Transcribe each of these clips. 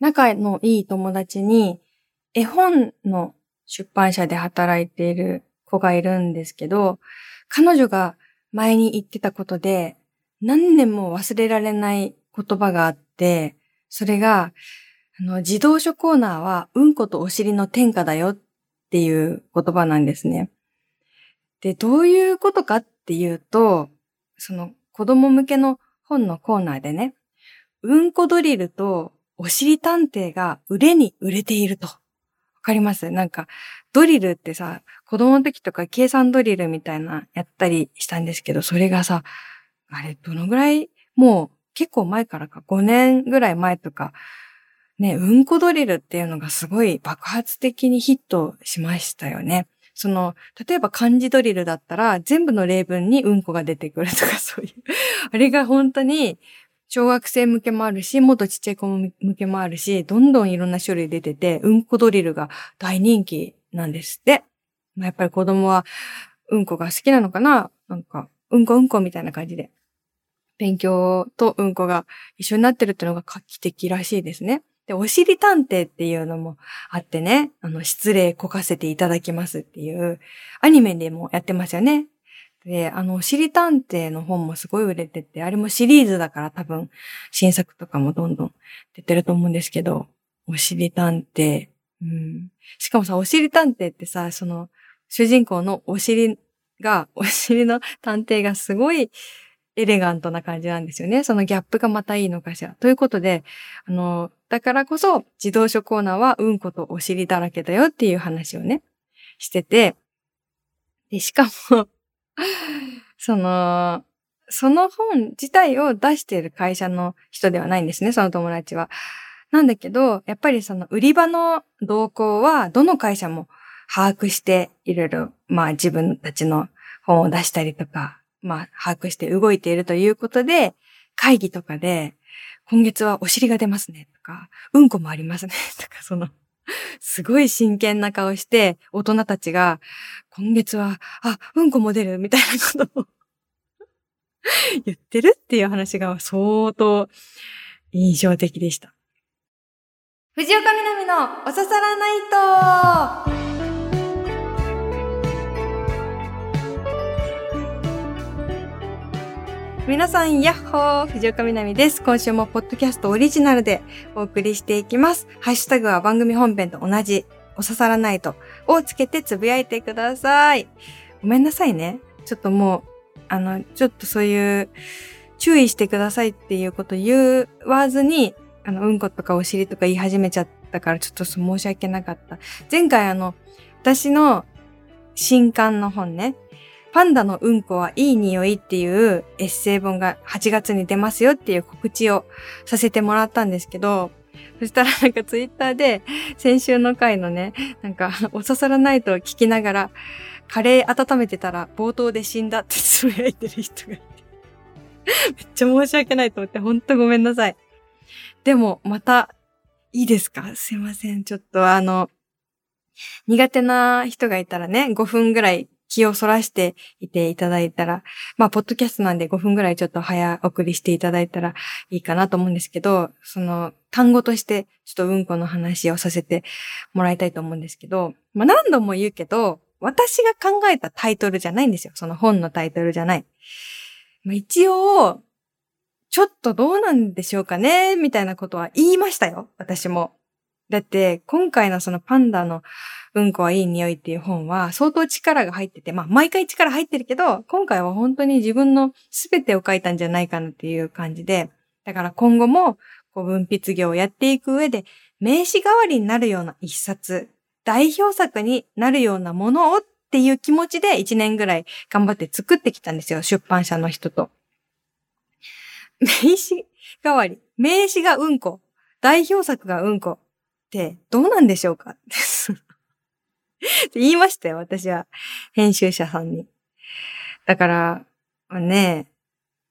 仲のいい友達に絵本の出版社で働いている子がいるんですけど、彼女が前に言ってたことで何年も忘れられない言葉があって、それが、あの、自動書コーナーはうんことお尻の天下だよっていう言葉なんですね。で、どういうことかっていうと、その子供向けの本のコーナーでね、うんこドリルとお尻探偵が売れに売れていると。わかります？なんか、ドリルってさ、子供の時とか計算ドリルみたいなやったりしたんですけど、それがさ、あれ、どのぐらい、もう結構前からか、5年ぐらい前とか、ね、うんこドリルっていうのがすごい爆発的にヒットしましたよね。その、例えば漢字ドリルだったら、全部の例文にうんこが出てくるとかそういう。あれが本当に、小学生向けもあるし、もっとちっちゃい子向けもあるし、どんどんいろんな種類出てて、うんこドリルが大人気なんですって。まあ、やっぱり子供はうんこが好きなのかな？なんか、うんこうんこみたいな感じで。勉強とうんこが一緒になってるってのが画期的らしいですね。で、おしり探偵っていうのもあってね、あの、失礼こかせていただきますっていう、アニメでもやってますよね。で、あの、おしり探偵の本もすごい売れてて、あれもシリーズだから多分、新作とかもどんどん出てると思うんですけど、おしり探偵。うん。しかもさ、おしり探偵ってさ、その、主人公のお尻が、お尻の探偵がすごいエレガントな感じなんですよね。そのギャップがまたいいのかしら。ということで、あの、だからこそ自動書コーナーはうんことお尻だらけだよっていう話をね、してて、で、しかも その、その本自体を出している会社の人ではないんですね、その友達は。なんだけど、やっぱりその売り場の動向はどの会社も把握していろいろ、まあ自分たちの本を出したりとか、まあ、把握して動いているということで、会議とかで、今月はお尻が出ますねとか、うんこもありますねとか、その、すごい真剣な顔して、大人たちが、今月は、あ、うんこも出るみたいなことを 言ってるっていう話が相当印象的でした。藤岡みなみのおささらナイト皆さん、やっほー藤岡みなみです。今週もポッドキャストオリジナルでお送りしていきます。ハッシュタグは番組本編と同じ、お刺さらないとをつけてつぶやいてください。ごめんなさいね。ちょっともう、あの、ちょっとそういう、注意してくださいっていうこと言わずに、あの、うんことかお尻とか言い始めちゃったから、ちょっと申し訳なかった。前回あの、私の新刊の本ね、パンダのうんこはいい匂いっていうエッセイ本が8月に出ますよっていう告知をさせてもらったんですけど、そしたらなんかツイッターで先週の回のね、なんかお刺さらないと聞きながらカレー温めてたら冒頭で死んだって つぶやいてる人がいて。めっちゃ申し訳ないと思ってほんとごめんなさい。でもまたいいですか？すいません。ちょっとあの、苦手な人がいたらね、5分ぐらい気をそらしていていただいたら、まあ、ポッドキャストなんで5分ぐらいちょっと早送りしていただいたらいいかなと思うんですけど、その単語としてちょっとうんこの話をさせてもらいたいと思うんですけど、まあ、何度も言うけど、私が考えたタイトルじゃないんですよ。その本のタイトルじゃない。まあ、一応、ちょっとどうなんでしょうかねみたいなことは言いましたよ。私も。だって、今回のそのパンダのうんこはいい匂いっていう本は相当力が入ってて、まあ毎回力入ってるけど、今回は本当に自分の全てを書いたんじゃないかなっていう感じで、だから今後もこう文筆業をやっていく上で、名詞代わりになるような一冊、代表作になるようなものをっていう気持ちで一年ぐらい頑張って作ってきたんですよ、出版社の人と。名詞代わり、名詞がうんこ、代表作がうんこ、ってどうなんでしょうか？っ て言いましたよ、私は。編集者さんに。だから、ね、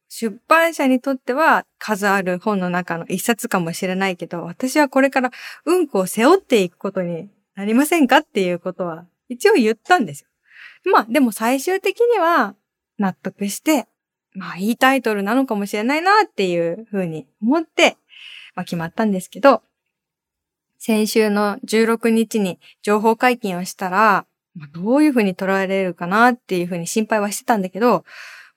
出版社にとっては数ある本の中の一冊かもしれないけど、私はこれからうんこを背負っていくことになりませんかっていうことは一応言ったんですよ。まあでも最終的には納得して、まあいいタイトルなのかもしれないなっていうふうに思って、まあ決まったんですけど、先週の16日に情報解禁をしたら、どういうふうに捉えられるかなっていうふうに心配はしてたんだけど、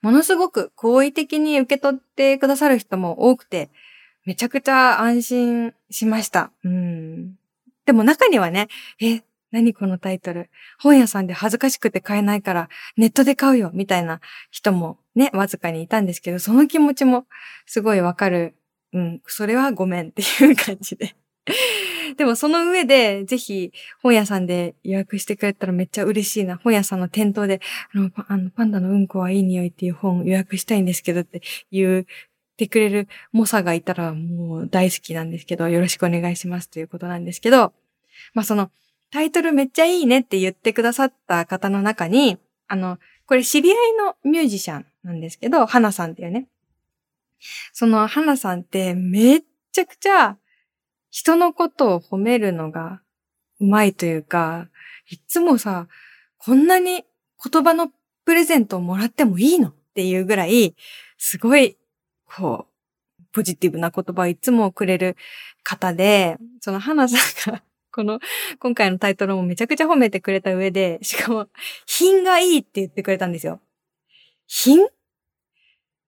ものすごく好意的に受け取ってくださる人も多くて、めちゃくちゃ安心しました。うん。でも中にはね、え、何このタイトル？本屋さんで恥ずかしくて買えないからネットで買うよみたいな人もね、わずかにいたんですけど、その気持ちもすごいわかる。うん、それはごめんっていう感じで。でもその上で、ぜひ本屋さんで予約してくれたらめっちゃ嬉しいな。本屋さんの店頭で、あの、あのパンダのうんこはいい匂いっていう本予約したいんですけどって言ってくれる猛者がいたらもう大好きなんですけど、よろしくお願いしますということなんですけど、まあその、タイトルめっちゃいいねって言ってくださった方の中に、あの、これ知り合いのミュージシャンなんですけど、花さんっていうね。その花さんってめっちゃくちゃ人のことを褒めるのがうまいというか、いつもさ、こんなに言葉のプレゼントをもらってもいいのっていうぐらい、すごい、こう、ポジティブな言葉をいつもくれる方で、その花さんが この、今回のタイトルもめちゃくちゃ褒めてくれた上で、しかも、品がいいって言ってくれたんですよ。品？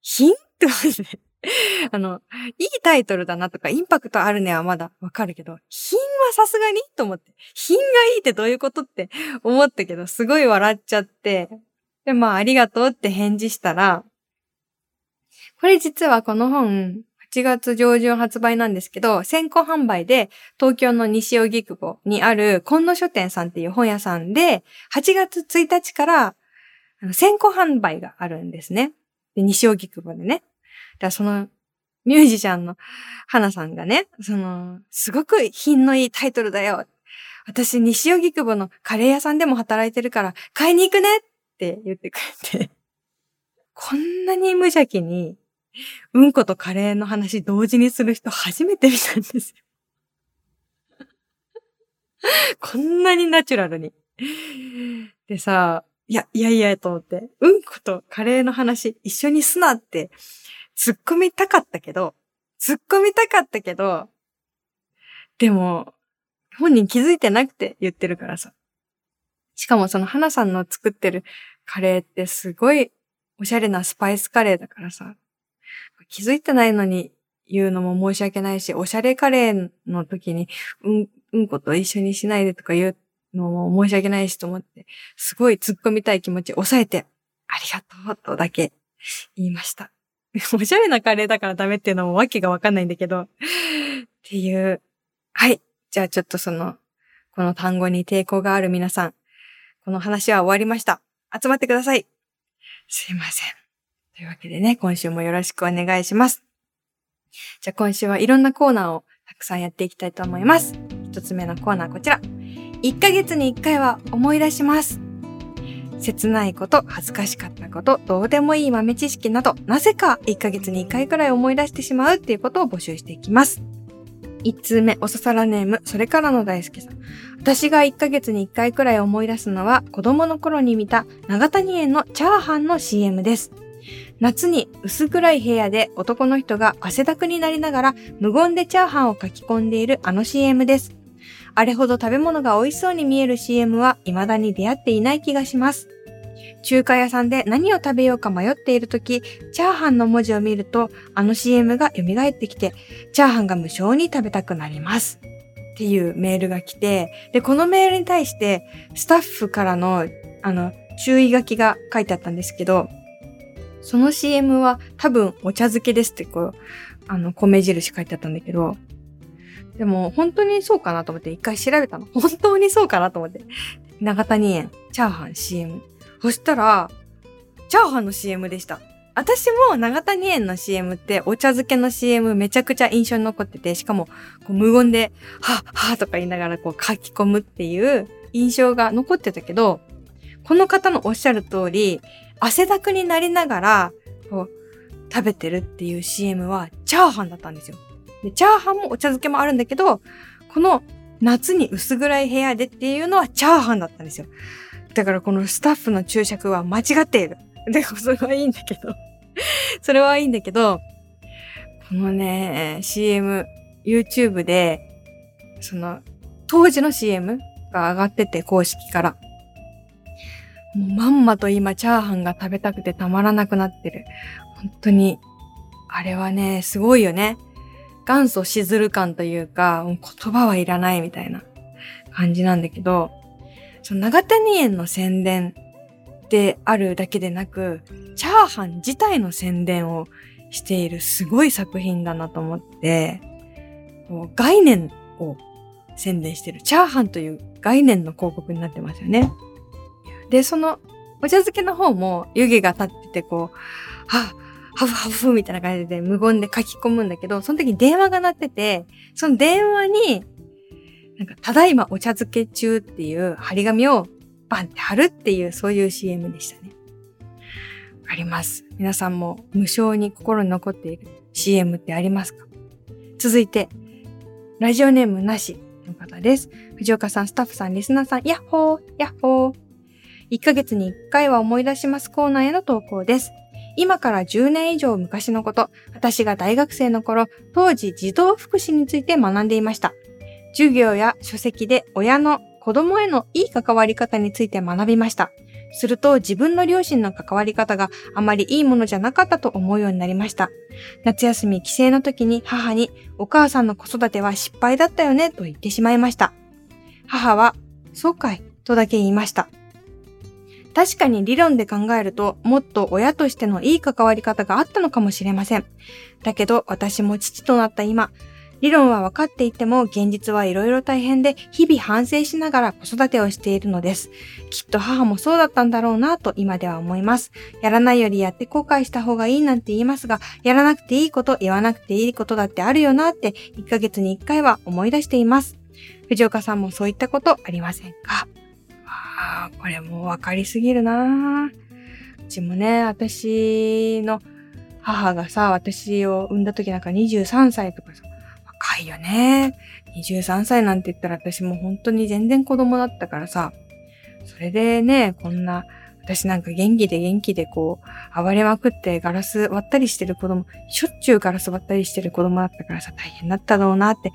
品？って思って。あの、いいタイトルだなとか、インパクトあるねはまだわかるけど、品はさすがに？と思って。品がいいってどういうことって 思ったけど、すごい笑っちゃって。で、まあ、ありがとうって返事したら、これ実はこの本、8月上旬発売なんですけど、先行販売で東京の西荻窪にある今野書店さんっていう本屋さんで、8月1日から先行販売があるんですね。で西荻窪でね。だそのミュージシャンの花さんがね、その、すごく品のいいタイトルだよ。私、西荻窪のカレー屋さんでも働いてるから買いに行くねって言ってくれて。こんなに無邪気にうんことカレーの話同時にする人初めて見たんですよ。こんなにナチュラルに。でさ、いや、いやいやと思って、うんことカレーの話一緒にすなって突っ込みたかったけど、突っ込みたかったけど、でも、本人気づいてなくて言ってるからさ。しかもその花さんの作ってるカレーってすごいおしゃれなスパイスカレーだからさ。気づいてないのに言うのも申し訳ないし、おしゃれカレーの時に、うん、うんこと一緒にしないでとか言うのも申し訳ないしと思って、すごい突っ込みたい気持ち抑えて、ありがとうとだけ言いました。おしゃれなカレーだからダメっていうのもわけがわかんないんだけど、っていう。はい。じゃあちょっとその、この単語に抵抗がある皆さん、この話は終わりました。集まってください。すいません。というわけでね、今週もよろしくお願いします。じゃあ今週はいろんなコーナーをたくさんやっていきたいと思います。一つ目のコーナーこちら。1ヶ月に1回は思い出します。切ないこと、恥ずかしかったこと、どうでもいい豆知識など、なぜか1ヶ月に1回くらい思い出してしまうっていうことを募集していきます。1通目、おささらネーム、それからの大輔さん。私が1ヶ月に1回くらい思い出すのは、子供の頃に見た長谷園のチャーハンの CM です。夏に薄暗い部屋で男の人が汗だくになりながら無言でチャーハンを書き込んでいるあの CM です。あれほど食べ物が美味しそうに見える CM は未だに出会っていない気がします。中華屋さんで何を食べようか迷っているとき、チャーハンの文字を見ると、あの CM が蘇ってきて、チャーハンが無性に食べたくなります。っていうメールが来て、で、このメールに対して、スタッフからの、あの、注意書きが書いてあったんですけど、その CM は多分お茶漬けですってこう、あの、米印書いてあったんだけど、でも本当にそうかなと思って一回調べたの。本当にそうかなと思って。長谷園、チャーハン CM。そしたら、チャーハンの CM でした。私も長谷園の CM ってお茶漬けの CM めちゃくちゃ印象に残ってて、しかも無言で、はっはっとか言いながらこう書き込むっていう印象が残ってたけど、この方のおっしゃる通り、汗だくになりながら、こう、食べてるっていう CM は、チャーハンだったんですよ。で、チャーハンもお茶漬けもあるんだけど、この夏に薄暗い部屋でっていうのはチャーハンだったんですよ。だからこのスタッフの注釈は間違っている。で、それはいいんだけど それはいいんだけど、このね、CM、YouTube でその、当時の CM が上がってて、公式から。もうまんまと今、チャーハンが食べたくてたまらなくなってる。本当に、あれはね、すごいよね。元祖しずる感というか、う言葉はいらないみたいな感じなんだけど、その長谷園の宣伝であるだけでなく、チャーハン自体の宣伝をしているすごい作品だなと思って、こう概念を宣伝してる。チャーハンという概念の広告になってますよね。で、そのお茶漬けの方も湯気が立っててこう、はハフハフみたいな感じで無言で書き込むんだけど、その時に電話が鳴ってて、その電話に、なんか、ただいまお茶漬け中っていう張り紙をバンって貼るっていう、そういう CM でしたね。あります。皆さんも無償に心に残っている CM ってありますか？続いて、ラジオネームなしの方です。藤岡さん、スタッフさん、リスナーさん、ヤッホー、ヤッホー。1ヶ月に1回は思い出しますコーナーへの投稿です。今から10年以上昔のこと、私が大学生の頃、当時児童福祉について学んでいました。授業や書籍で親の子供へのいい関わり方について学びました。すると自分の両親の関わり方があまりいいものじゃなかったと思うようになりました。夏休み帰省の時に母にお母さんの子育ては失敗だったよねと言ってしまいました。母は、そうかいとだけ言いました。確かに理論で考えると、もっと親としてのいい関わり方があったのかもしれません。だけど、私も父となった今、理論は分かっていても現実はいろいろ大変で日々反省しながら子育てをしているのです。きっと母もそうだったんだろうなと今では思います。やらないよりやって後悔した方がいいなんて言いますが、やらなくていいこと、言わなくていいことだってあるよなって1ヶ月に1回は思い出しています。藤岡さんもそういったことありませんか？ああ、これもう分かりすぎるなうちもね、私の母がさ、私を産んだ時なんか23歳とかさ、若いよね。23歳なんて言ったら私も本当に全然子供だったからさ、それでね、こんな、私なんか元気で元気でこう、暴れまくってガラス割ったりしてる子供、しょっちゅうガラス割ったりしてる子供だったからさ、大変だったろうなって、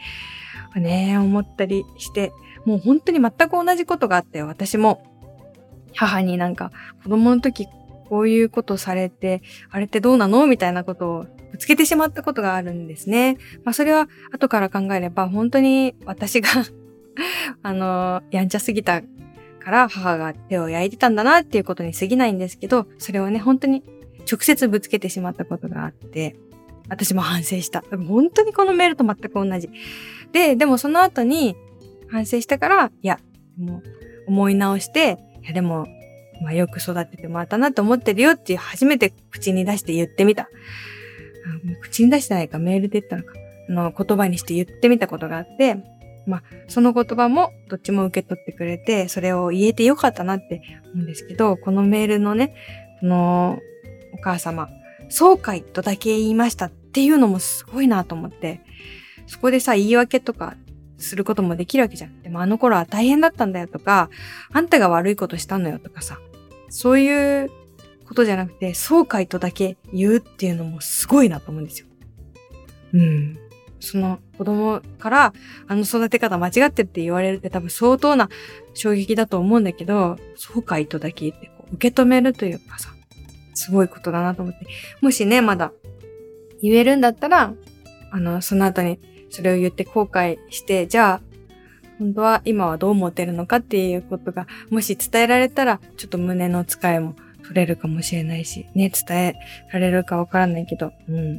ね、思ったりして、もう本当に全く同じことがあったよ。私も母になんか子供の時こういうことされて、あれってどうなの？みたいなことをぶつけてしまったことがあるんですね。まあそれは後から考えれば本当に私が あの、やんちゃすぎたから母が手を焼いてたんだなっていうことに過ぎないんですけど、それをね、本当に直接ぶつけてしまったことがあって、私も反省した。本当にこのメールと全く同じ。で、でもその後に、反省したから、いや、もう思い直して、いやでも、まあよく育ててもらったなと思ってるよっていう初めて口に出して言ってみた。口に出してないかメールで言ったのか。あの言葉にして言ってみたことがあって、まあその言葉もどっちも受け取ってくれて、それを言えてよかったなって思うんですけど、このメールのね、このお母様、そうかいとだけ言いましたっていうのもすごいなと思って、そこでさ、言い訳とかすることもできるわけじゃん。でもあの頃は大変だったんだよとか、あんたが悪いことしたのよとかさ、そういうことじゃなくて、そうかいとだけ言うっていうのもすごいなと思うんですよ。うん。その子供からあの育て方間違ってって言われるって多分相当な衝撃だと思うんだけど、そうかいとだけ言ってこう受け止めるというかさ、すごいことだなと思って。もしね、まだ言えるんだったら、あの、その後にそれを言って後悔して、じゃあ、本当は今はどう思ってるのかっていうことが、もし伝えられたら、ちょっと胸の使いも取れるかもしれないし、ね、伝えられるかわからないけど、うん。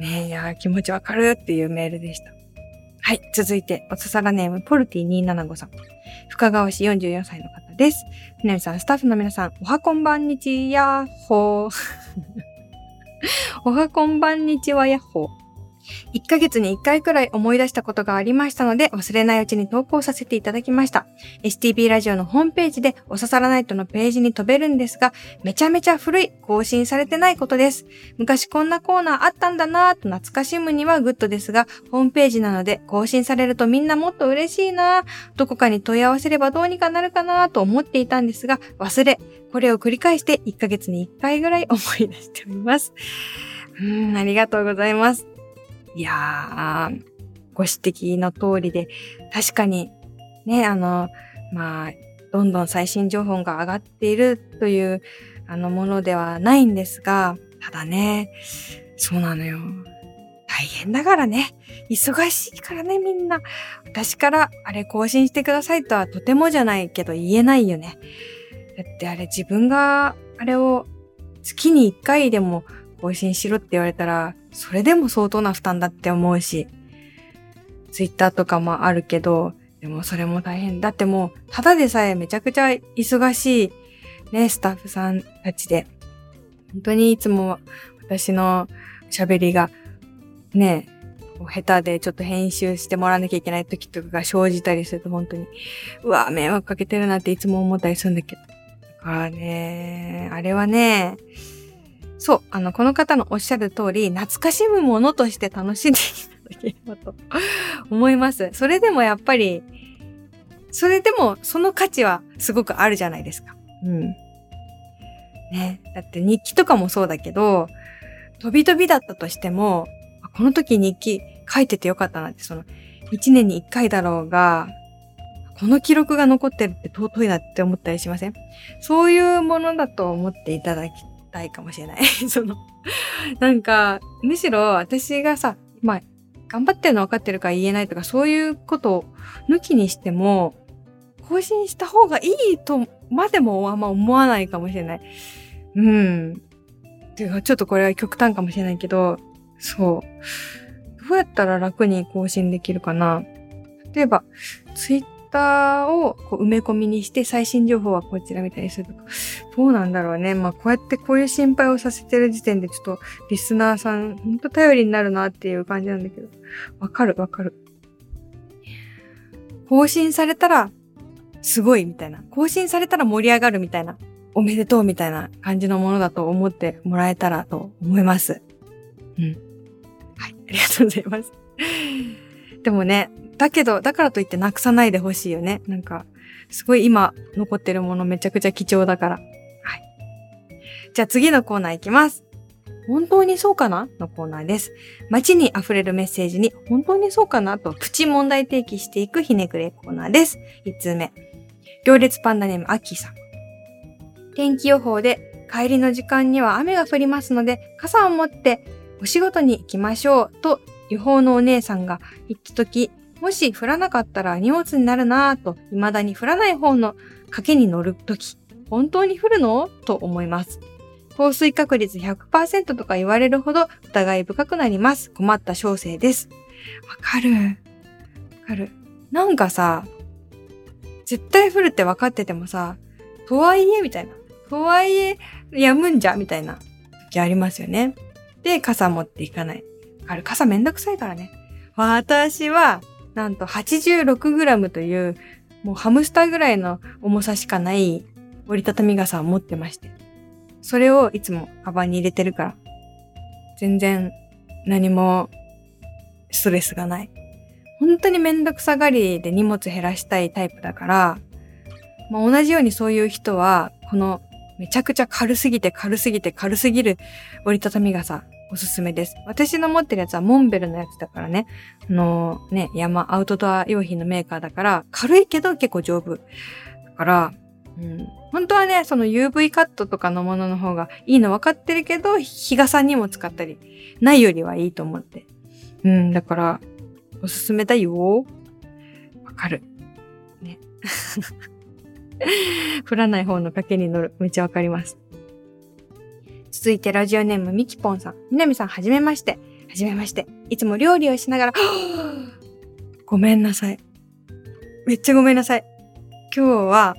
ねいや、気持ちわかるっていうメールでした。はい、続いて、おささらネーム、ポルティ275さん。深川市44歳の方です。ひなみさん、スタッフの皆さん、おはこんばんにちやっほー。おはこんばんにちはやっほー。1ヶ月に1回くらい思い出したことがありましたので、忘れないうちに投稿させていただきました。STB ラジオのホームページでおささらナイトのページに飛べるんですが、めちゃめちゃ古い、更新されてないことです。昔こんなコーナーあったんだなぁと懐かしむにはグッドですが、ホームページなので更新されるとみんなもっと嬉しいなぁ、どこかに問い合わせればどうにかなるかなぁと思っていたんですが、忘れ、これを繰り返して1ヶ月に1回ぐらい思い出しております。うん、ありがとうございます。いやー、ご指摘の通りで、確かに、ね、あの、まあ、どんどん最新情報が上がっているという、あの、ものではないんですが、ただね、そうなのよ。大変だからね。忙しいからね、みんな。私からあれ更新してくださいとはとてもじゃないけど言えないよね。だってあれ自分があれを月に1回でも更新しろって言われたら、それでも相当な負担だって思うし、ツイッターとかもあるけど、でもそれも大変。だってもう、ただでさえめちゃくちゃ忙しいね、スタッフさんたちで、本当にいつも私の喋りがね、下手でちょっと編集してもらわなきゃいけない時とかが生じたりすると本当に、うわ、迷惑かけてるなっていつも思ったりするんだけど。だからね、あれはね、そう、あの、この方のおっしゃる通り、懐かしむものとして楽しんでいただければと 思います。それでもやっぱり、それでもその価値はすごくあるじゃないですか。うん。ね。だって日記とかもそうだけど、飛び飛びだったとしても、この時日記書いててよかったなって、その、一年に一回だろうが、この記録が残ってるって尊いなって思ったりしません？そういうものだと思っていただきたいかもしれない。その、なんか、むしろ私がさ、まあ、頑張ってるの分かってるから言えないとか、そういうことを抜きにしても、更新した方がいいとまでもあんま思わないかもしれない。うん。てか、ちょっとこれは極端かもしれないけど、そう。どうやったら楽に更新できるかな例えば、ツイッターをこう埋め込みにして最新情報はこちらみたいにするとか、どうなんだろうね。まあ、こうやってこういう心配をさせてる時点でちょっとリスナーさん、ほんと頼りになるなっていう感じなんだけど。わかるわかる。更新されたら、すごいみたいな。更新されたら盛り上がるみたいな。おめでとうみたいな感じのものだと思ってもらえたらと思います。うん。はい、ありがとうございます。でもね、だけど、だからといってなくさないでほしいよね。なんか、すごい今残ってるものめちゃくちゃ貴重だから。はい。じゃあ次のコーナーいきます。本当にそうかな？のコーナーです。街に溢れるメッセージに本当にそうかな？とプチ問題提起していくひねくれコーナーです。1通目。行列パンダネームアッキーさん。天気予報で帰りの時間には雨が降りますので傘を持ってお仕事に行きましょうと予報のお姉さんが言った時、もし降らなかったら荷物になるなぁと未だに降らない方の賭けに乗る時、本当に降るの？と思います。降水確率100%とか言われるほど疑い深くなります。困った小生です。わかる。わかる。なんかさ、絶対降るって分かっててもさ、とはいえみたいな。とはいえ、やむんじゃみたいな時ありますよね。で、傘持っていかない。あれ、傘めんどくさいからね。私は、なんと 86g という、もうハムスターぐらいの重さしかない折りたたみ傘を持ってまして。それをいつもカバンに入れてるから、全然何もストレスがない。本当にめんどくさがりで荷物減らしたいタイプだから、まあ、同じようにそういう人は、このめちゃくちゃ軽すぎて軽すぎて軽すぎる折りたたみ傘おすすめです。私の持ってるやつはモンベルのやつだからね。あのね、山、アウトドア用品のメーカーだから、軽いけど結構丈夫。だから、うん、本当はね、その UV カットとかのものの方がいいの分かってるけど、日傘にも使ったり、ないよりはいいと思って。うん、だから、おすすめだよ。わかる。ね。降らない方の賭けに乗る。めっちゃわかります。続いてラジオネームみきぽんさん。みなみさんはじめまして。はじめまして。いつも料理をしながら、ごめんなさい。めっちゃごめんなさい。今日は、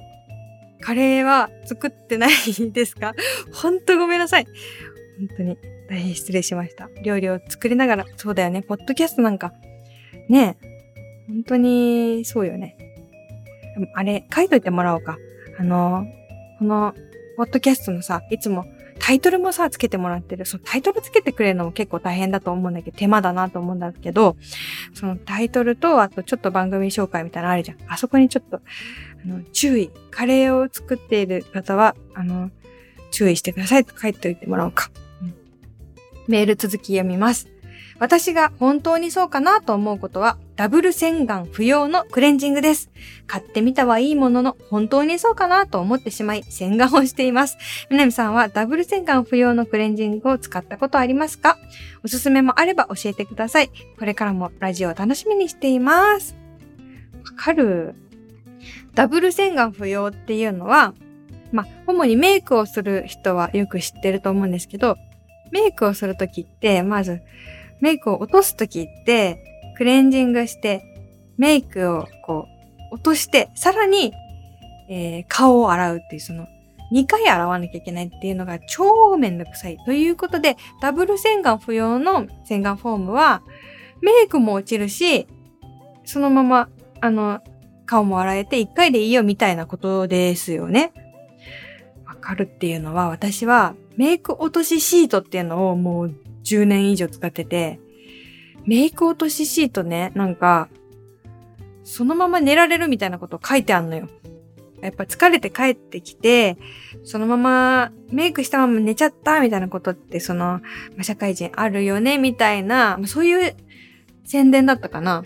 カレーは作ってないですか？ほんとごめんなさい。本当に大変失礼しました。料理を作りながら、そうだよね。ポッドキャストなんか、ねえ、本当にそうよね。あれ、書いといてもらおうか。あの、この、ポッドキャストのさ、いつもタイトルもさ、つけてもらってる。そのタイトルつけてくれるのも結構大変だと思うんだけど、手間だなと思うんだけど、そのタイトルと、あとちょっと番組紹介みたいなのあるじゃん。あそこにちょっと、あの、注意。カレーを作っている方は、あの、注意してくださいと書いておいてもらおうか。うん、メール続き読みます。私が本当にそうかなと思うことは、ダブル洗顔不要のクレンジングです。買ってみたはいいものの、本当にそうかなと思ってしまい、洗顔をしています。みなみさんはダブル洗顔不要のクレンジングを使ったことありますか？おすすめもあれば教えてください。これからもラジオを楽しみにしています。わかる？ダブル洗顔不要っていうのは、まあ、主にメイクをする人はよく知ってると思うんですけど、メイクをするときって、まず、メイクを落とすときって、クレンジングして、メイクをこう、落として、さらに、えー、顔を洗うっていう、その、2回洗わなきゃいけないっていうのが超めんどくさい。ということで、ダブル洗顔不要の洗顔フォームは、メイクも落ちるし、そのまま、あの、顔も洗えて1回でいいよみたいなことですよね。わかるっていうのは、私はメイク落としシートっていうのをもう10年以上使ってて、メイク落としシートね、なんか、そのまま寝られるみたいなこと書いてあんのよ。やっぱ疲れて帰ってきて、そのままメイクしたまま寝ちゃったみたいなことって、その、ま、社会人あるよねみたいな、ま、そういう宣伝だったかな。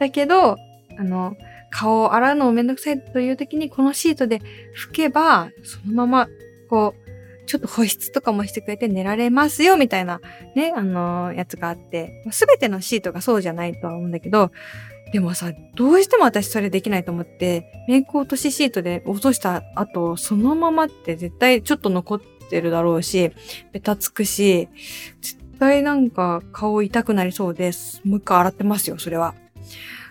だけど、あの、顔を洗うのもめんどくさいという時にこのシートで拭けば、そのまま、こう、ちょっと保湿とかもしてくれて寝られますよ、みたいな、ね、あのー、やつがあって、すべてのシートがそうじゃないとは思うんだけど、でもさ、どうしても私それできないと思って、メイク落としシートで落とした後、そのままって絶対ちょっと残ってるだろうし、ベタつくし、絶対なんか顔痛くなりそうです。もう一回洗ってますよ、それは。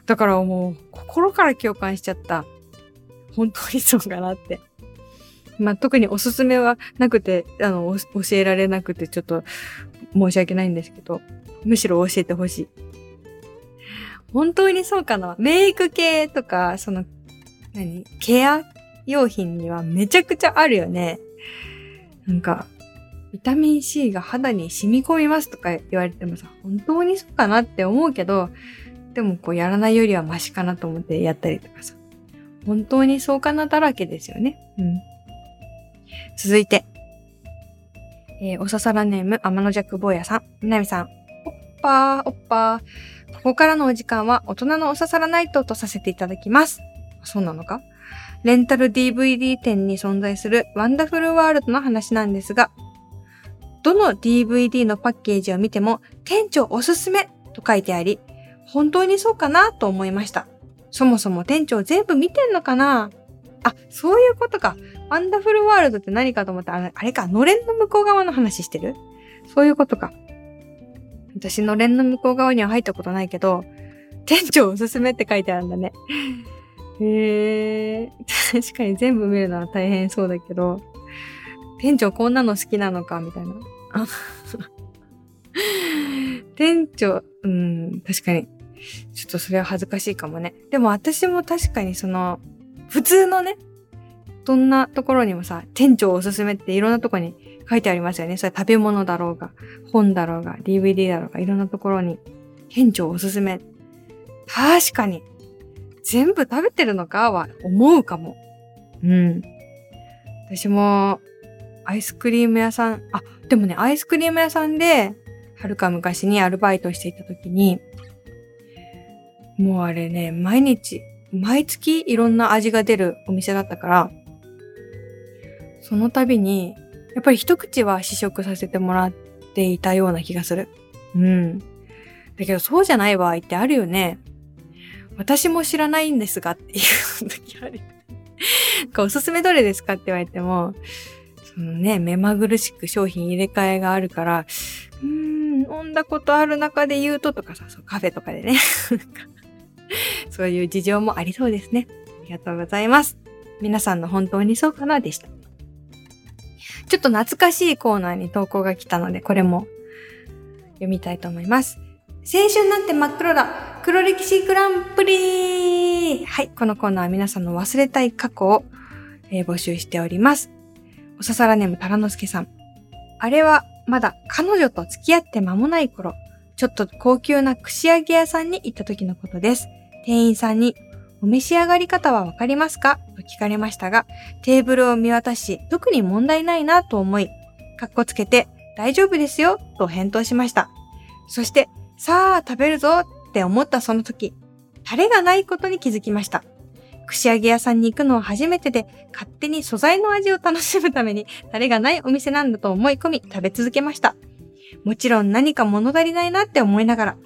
だからもう、心から共感しちゃった。本当にそうかなって。まあ、特におすすめはなくて、あの、教えられなくてちょっと申し訳ないんですけど、むしろ教えてほしい。本当にそうかなメイク系とか、その、何？ケア用品にはめちゃくちゃあるよね。なんか、ビタミン C が肌に染み込みますとか言われてもさ、本当にそうかなって思うけど、でもこうやらないよりはマシかなと思ってやったりとかさ。本当にそうかなだらけですよね。うん。続いて、えー、おささらネーム、天の弱坊やさん。みなみさん。おっぱー、おっぱー。ここからのお時間は大人のおささらナイトとさせていただきます。そうなのか？レンタル DVD 店に存在するワンダフルワールドの話なんですが、どの DVD のパッケージを見ても店長おすすめと書いてあり、本当にそうかなと思いました。そもそも店長全部見てんのかな？あ、そういうことか。ワンダフルワールドって何かと思ったら、あれか、のれんの向こう側の話してる？そういうことか。私のれんの向こう側には入ったことないけど、店長おすすめって書いてあるんだね。へえ、確かに全部見るのは大変そうだけど、店長こんなの好きなのかみたいな。店長、うん、確かに。ちょっとそれは恥ずかしいかもね。でも私も確かにその、普通のね、どんなところにもさ、店長おすすめっていろんなとこに書いてありますよね。それ食べ物だろうが、本だろうが、DVD だろうが、いろんなところに、店長おすすめ。確かに。全部食べてるのかは思うかも。うん。私も、アイスクリーム屋さん、あ、でもね、アイスクリーム屋さんで、はるか昔にアルバイトしていた時に、もうあれね、毎日、毎月いろんな味が出るお店だったから、その度に、やっぱり一口は試食させてもらっていたような気がする。うん。だけどそうじゃない場合ってあるよね。私も知らないんですがっていう時ある。おすすめどれですかって言われても、そのね、目まぐるしく商品入れ替えがあるから、うーん、飲んだことある中で言うととかさ、そうカフェとかでね。そういう事情もありそうですね。ありがとうございます。皆さんの本当にそうかな？でした。ちょっと懐かしいコーナーに投稿が来たので、これも読みたいと思います。青春なんて真っ黒だ黒歴史グランプリはい、このコーナーは皆さんの忘れたい過去を、えー、募集しております。おささらネームタラノスケさん。あれはまだ彼女と付き合って間もない頃、ちょっと高級な串揚げ屋さんに行った時のことです。店員さんに、お召し上がり方はわかりますか？と聞かれましたが、テーブルを見渡し、特に問題ないなと思い、かっこつけて、大丈夫ですよと返答しました。そして、さあ食べるぞって思ったその時、タレがないことに気づきました。串揚げ屋さんに行くのは初めてで、勝手に素材の味を楽しむために、タレがないお店なんだと思い込み、食べ続けました。もちろん何か物足りないなって思いながら。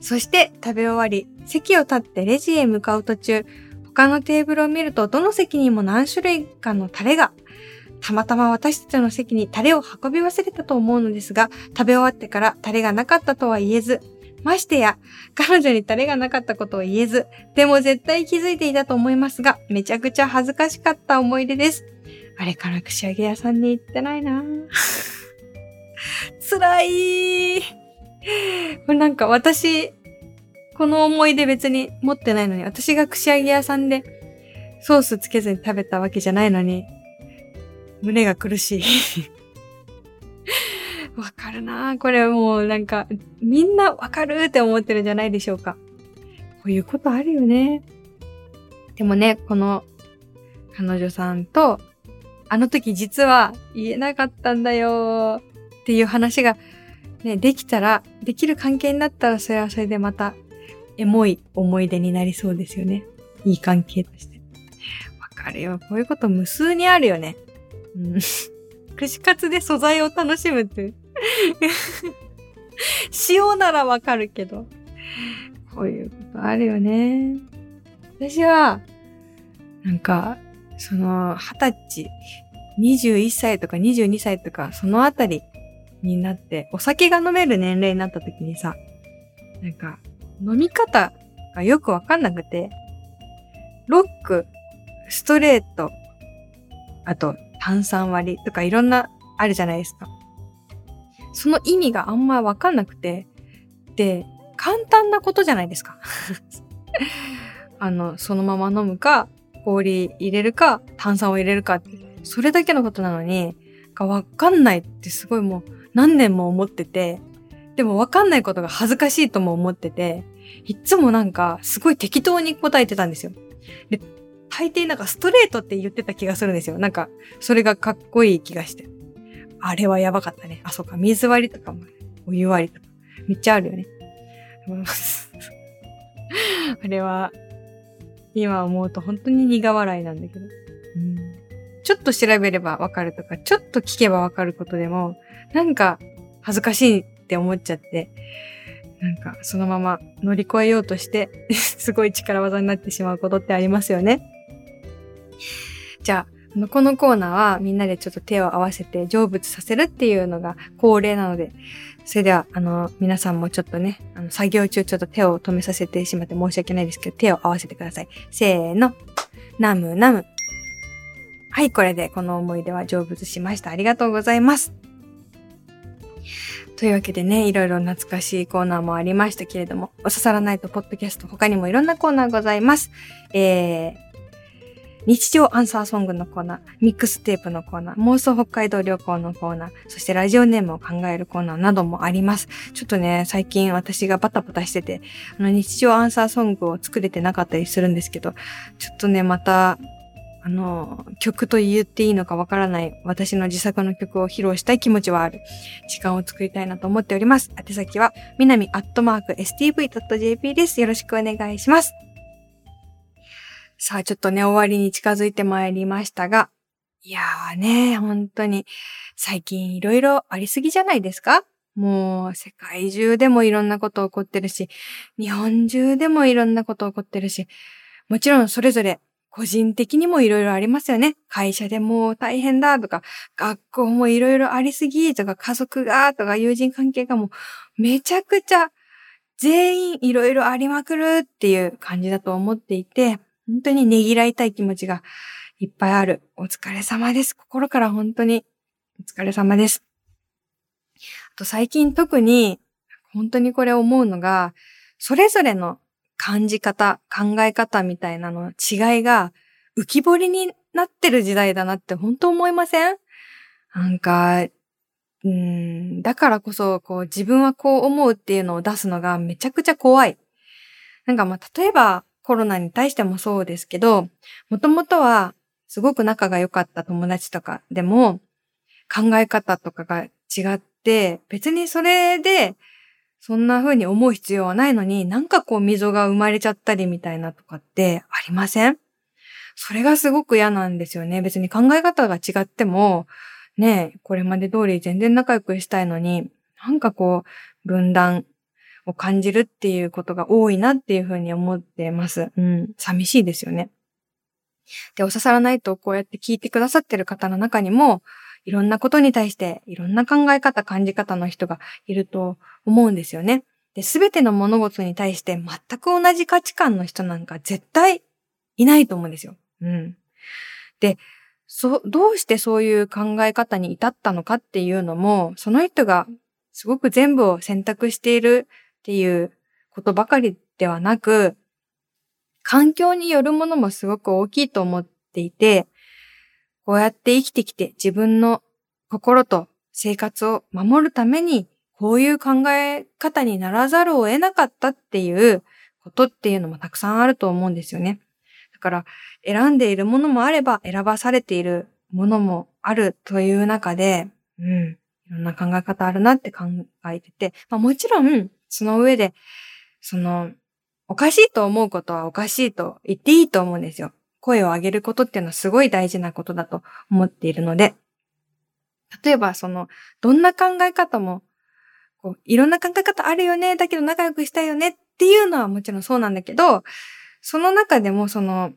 そして食べ終わり、席を立ってレジへ向かう途中、他のテーブルを見るとどの席にも何種類かのタレが。たまたま私たちの席にタレを運び忘れたと思うのですが、食べ終わってからタレがなかったとは言えず、ましてや、彼女にタレがなかったことを言えず、でも絶対気づいていたと思いますが、めちゃくちゃ恥ずかしかった思い出です。あれから串揚げ屋さんに行ってないな 辛いこれなんか私、この思い出別に持ってないのに、私が串揚げ屋さんでソースつけずに食べたわけじゃないのに、胸が苦しい わかるなこれもうなんか、みんなわかるって思ってるんじゃないでしょうか。こういうことあるよね。でもね、この彼女さんと、あの時実は言えなかったんだよっていう話がね、できたら、できる関係になったらそれはそれでまたエモい思い出になりそうですよね。いい関係として。わかるよ。こういうこと無数にあるよね。うん。串カツで素材を楽しむって。塩ならわかるけど。こういうことあるよね。私は、なんか、その、二十歳、21歳とか22歳とか、そのあたりになって、お酒が飲める年齢になった時にさ、なんか、飲み方がよくわかんなくて、ロック、ストレート、あと炭酸割りとかいろんなあるじゃないですか。その意味があんまわかんなくて、で、簡単なことじゃないですか。あの、そのまま飲むか、氷入れるか、炭酸を入れるかって、それだけのことなのに、がわかんないってすごいもう何年も思ってて、でもわかんないことが恥ずかしいとも思ってて、いつもなんかすごい適当に答えてたんですよ。で、大抵なんかストレートって言ってた気がするんですよ。なんか、それがかっこいい気がして。あれはやばかったね。あ、そうか、水割りとかも、お湯割りとか、めっちゃあるよね。あれは、今思うと本当に苦笑いなんだけど。うん、ちょっと調べればわかるとか、ちょっと聞けばわかることでも、なんか恥ずかしいって思っちゃって、なんかそのまま乗り越えようとして すごい力技になってしまうことってありますよね。じゃあ、このコーナーはみんなでちょっと手を合わせて成仏させるっていうのが恒例なので、それでは、あの、皆さんもちょっとね、あの、作業中ちょっと手を止めさせてしまって申し訳ないですけど、手を合わせてください。せーの。ナムナム。はい、これでこの思い出は成仏しました。ありがとうございます。というわけでね、いろいろ懐かしいコーナーもありましたけれども、お刺さらないとポッドキャスト他にもいろんなコーナーございます。えー、日常アンサーソングのコーナー、ミックステープのコーナー、妄想北海道旅行のコーナー、そしてラジオネームを考えるコーナーなどもあります。ちょっとね、最近私がバタバタしてて、あの日常アンサーソングを作れてなかったりするんですけど、ちょっとね、またあの、曲と言っていいのかわからない私の自作の曲を披露したい気持ちはある。時間を作りたいなと思っております。宛先は、みなみアットマーク stv.jp です。よろしくお願いします。さあ、ちょっとね、終わりに近づいてまいりましたが、いやーね、本当に、最近いろいろありすぎじゃないですか？もう、世界中でもいろんなこと起こってるし、日本中でもいろんなこと起こってるし、もちろんそれぞれ個人的にもいろいろありますよね。会社でも大変だとか、学校もいろいろありすぎとか、家族がとか、友人関係がもうめちゃくちゃ全員いろいろありまくるっていう感じだと思っていて、本当にねぎらいたい気持ちがいっぱいある。お疲れ様です。心から本当にお疲れ様です。あと最近特に本当にこれ思うのが、それぞれの感じ方、考え方みたいなの違いが浮き彫りになってる時代だなって本当思いません？なんか、うん、だからこそ、こう自分はこう思うっていうのを出すのがめちゃくちゃ怖い。なんかまあ、例えばコロナに対してもそうですけど、もともとはすごく仲が良かった友達とかでも考え方とかが違って、別にそれでそんな風に思う必要はないのに、なんかこう溝が生まれちゃったりみたいなとかってありません？それがすごく嫌なんですよね。別に考え方が違っても、ねえこれまで通り全然仲良くしたいのに、なんかこう、分断を感じるっていうことが多いなっていうふうに思ってます。うん。寂しいですよね。で、お刺さらないとこうやって聞いてくださってる方の中にも、いろんなことに対していろんな考え方、感じ方の人がいると思うんですよね。で、すべての物事に対して全く同じ価値観の人なんか絶対いないと思うんですよ。うん。で、そ、どうしてそういう考え方に至ったのかっていうのも、その人がすごく全部を選択しているっていうことばかりではなく、環境によるものもすごく大きいと思っていて、こうやって生きてきて自分の心と生活を守るために、こういう考え方にならざるを得なかったっていうことっていうのもたくさんあると思うんですよね。だから選んでいるものもあれば選ばされているものもあるという中で、うん、いろんな考え方あるなって考えてて、まあもちろんその上で、その、おかしいと思うことはおかしいと言っていいと思うんですよ。声を上げることっていうのはすごい大事なことだと思っているので、例えばその、どんな考え方も、こう、いろんな考え方あるよね、だけど仲良くしたいよねっていうのはもちろんそうなんだけど、その中でもその、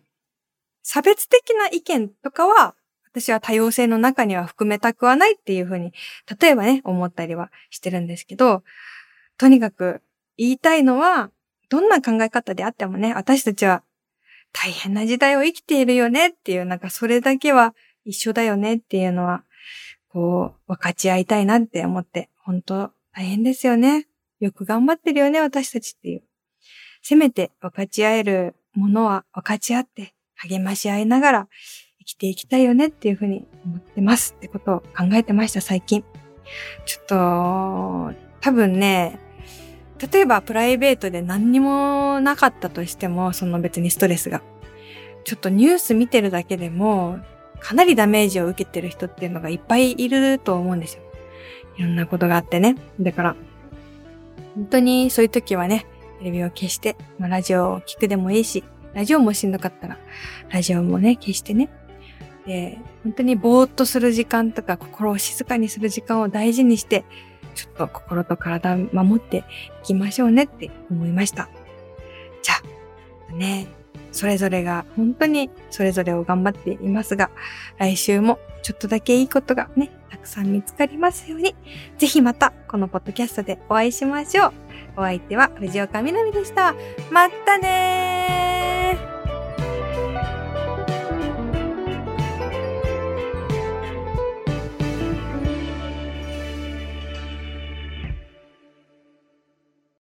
差別的な意見とかは、私は多様性の中には含めたくはないっていうふうに、例えばね、思ったりはしてるんですけど、とにかく言いたいのは、どんな考え方であってもね、私たちは大変な時代を生きているよねっていう、なんかそれだけは一緒だよねっていうのは、こう、分かち合いたいなって思って、本当大変ですよね。よく頑張ってるよね、私たちっていう。せめて分かち合えるものは分かち合って励まし合いながら生きていきたいよねっていうふうに思ってますってことを考えてました、最近。ちょっと、多分ね、例えばプライベートで何にもなかったとしても、その別にストレスが。ちょっとニュース見てるだけでも、かなりダメージを受けてる人っていうのがいっぱいいると思うんですよ。いろんなことがあってね。だから、本当にそういう時はね、テレビを消して、まあ、ラジオを聞くでもいいし、ラジオもしんどかったら、ラジオもね、消してね。で、本当にぼーっとする時間とか、心を静かにする時間を大事にして、ちょっと心と体守っていきましょうねって思いました。じゃあ、ね、それぞれが本当にそれぞれを頑張っていますが、来週もちょっとだけいいことがね、たくさん見つかりますように、ぜひまたこのポッドキャストでお会いしましょう。お相手は藤岡みなみでした。またねー